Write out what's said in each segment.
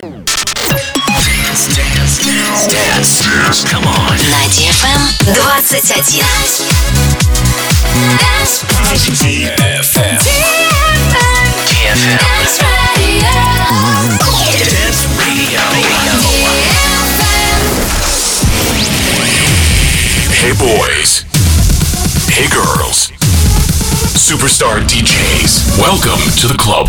Come on. На DFM 21. Hey boys. Hey girls. Superstar DJs. Welcome to the club.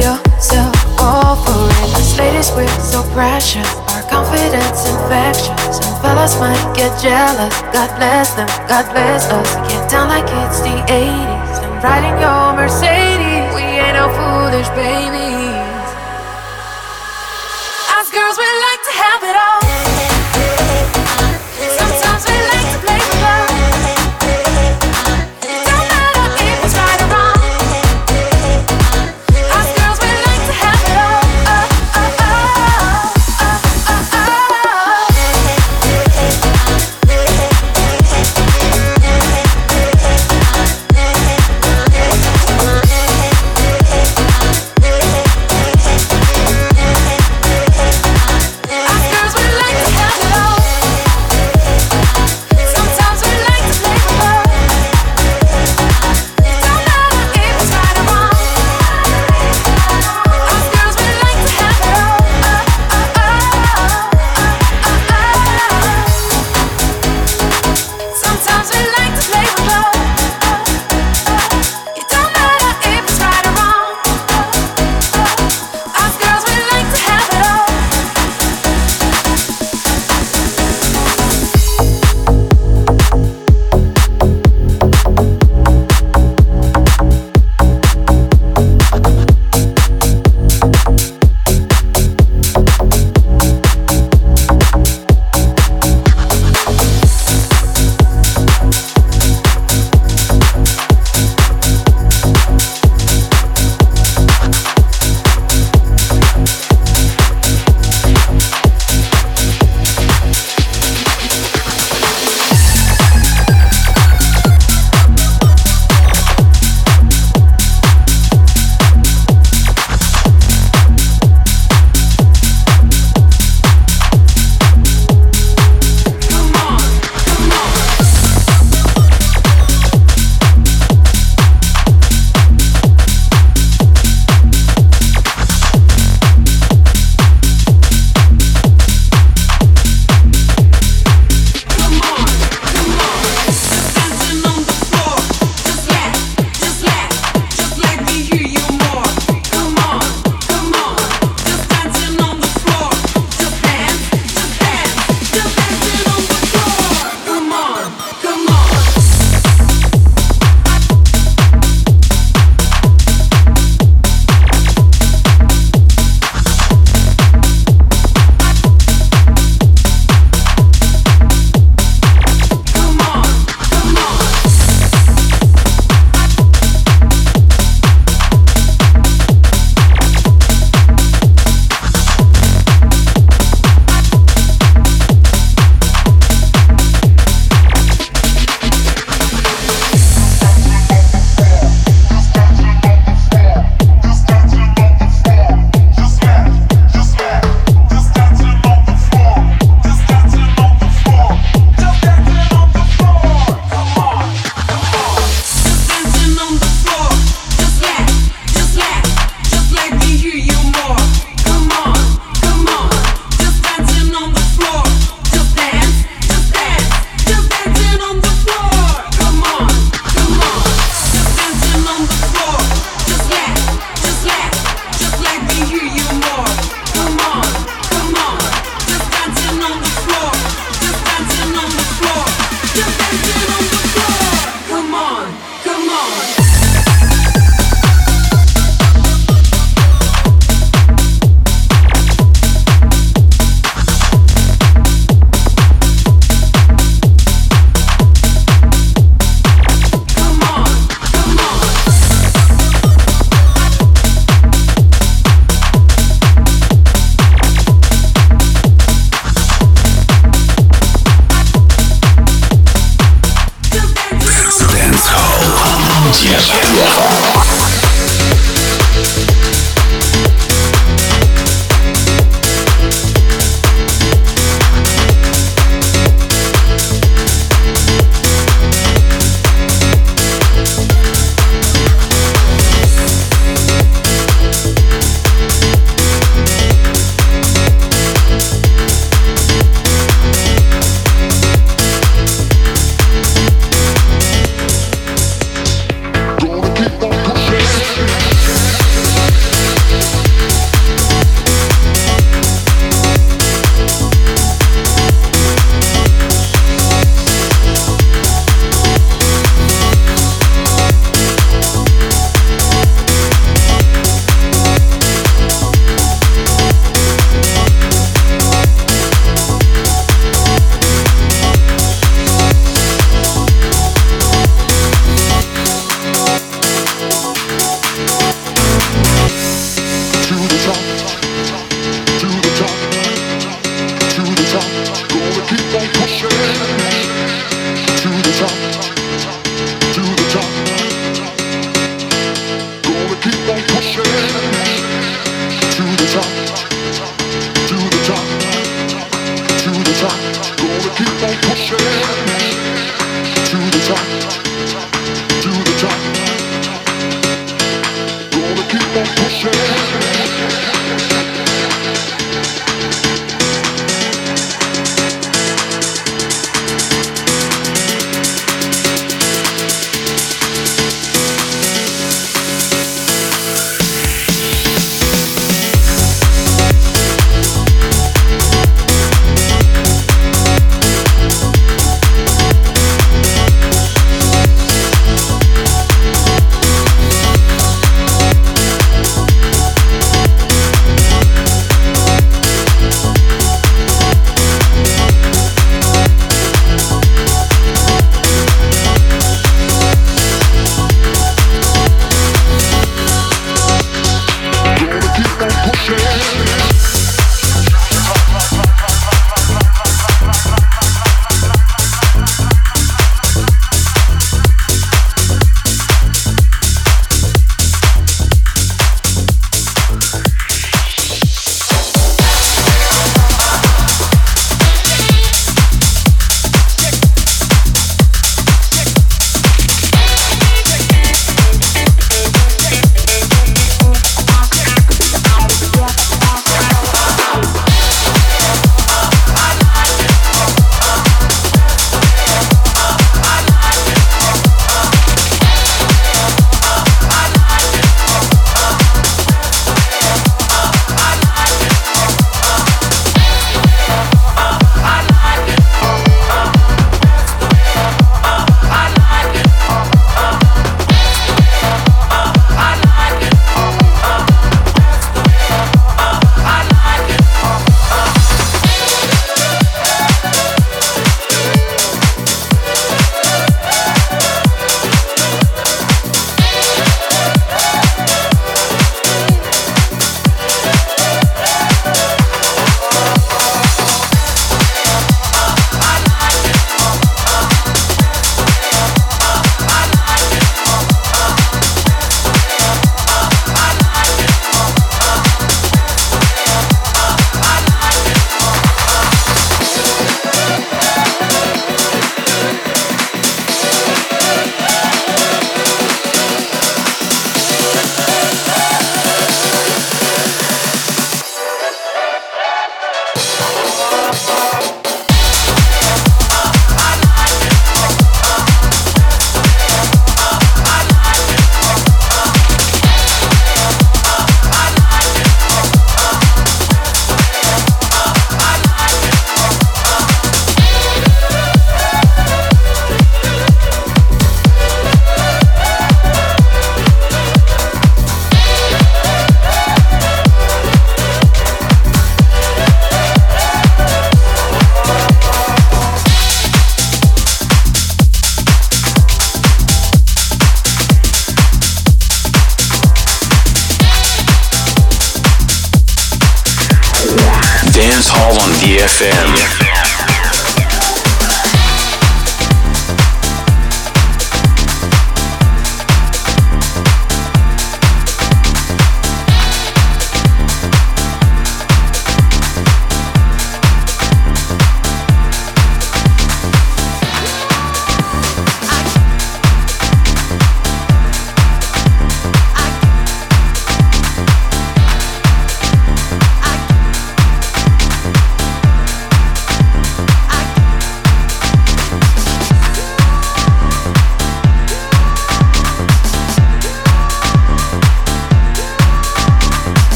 yourself all for it. As ladies, we're so precious. Our confidence infectious. And fellas might get jealous. God bless them, God bless us. Get down like it's the 80s. I'm riding your Mercedes. We ain't no foolish babies. Us girls, we like to have it all.